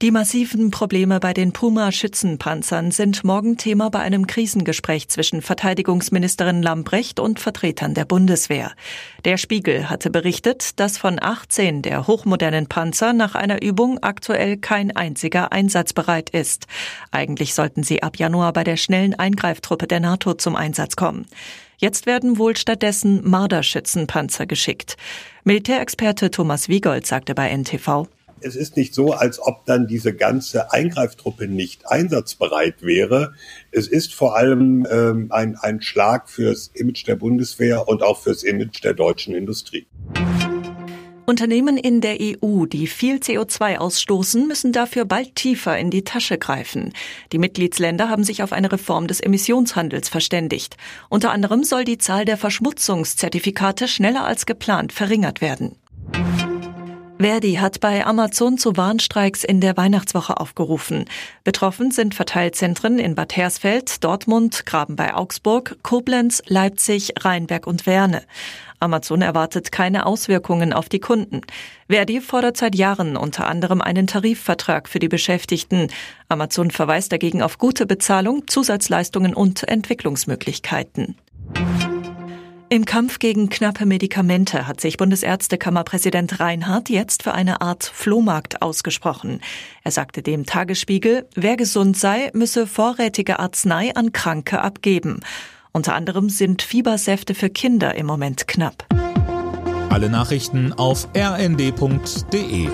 Die massiven Probleme bei den Puma-Schützenpanzern sind morgen Thema bei einem Krisengespräch zwischen Verteidigungsministerin Lambrecht und Vertretern der Bundeswehr. Der Spiegel hatte berichtet, dass von 18 der hochmodernen Panzer nach einer Übung aktuell kein einziger einsatzbereit ist. Eigentlich sollten sie ab Januar bei der schnellen Eingreiftruppe der NATO zum Einsatz kommen. Jetzt werden wohl stattdessen Marderschützenpanzer geschickt. Militärexperte Thomas Wiegold sagte bei NTV, es ist nicht so, als ob dann diese ganze Eingreiftruppe nicht einsatzbereit wäre. Es ist vor allem ähm, ein, ein Schlag fürs Image der Bundeswehr und auch fürs Image der deutschen Industrie. Unternehmen in der EU, die viel CO2 ausstoßen, müssen dafür bald tiefer in die Tasche greifen. Die Mitgliedsländer haben sich auf eine Reform des Emissionshandels verständigt. Unter anderem soll die Zahl der Verschmutzungszertifikate schneller als geplant verringert werden. Verdi hat bei Amazon zu Warnstreiks in der Weihnachtswoche aufgerufen. Betroffen sind Verteilzentren in Bad Hersfeld, Dortmund, Graben bei Augsburg, Koblenz, Leipzig, Rheinberg und Werne. Amazon erwartet keine Auswirkungen auf die Kunden. Verdi fordert seit Jahren unter anderem einen Tarifvertrag für die Beschäftigten. Amazon verweist dagegen auf gute Bezahlung, Zusatzleistungen und Entwicklungsmöglichkeiten. Im Kampf gegen knappe Medikamente hat sich Bundesärztekammerpräsident Reinhardt jetzt für eine Art Flohmarkt ausgesprochen. Er sagte dem Tagesspiegel, wer gesund sei, müsse vorrätige Arznei an Kranke abgeben. Unter anderem sind Fiebersäfte für Kinder im Moment knapp. Alle Nachrichten auf rnd.de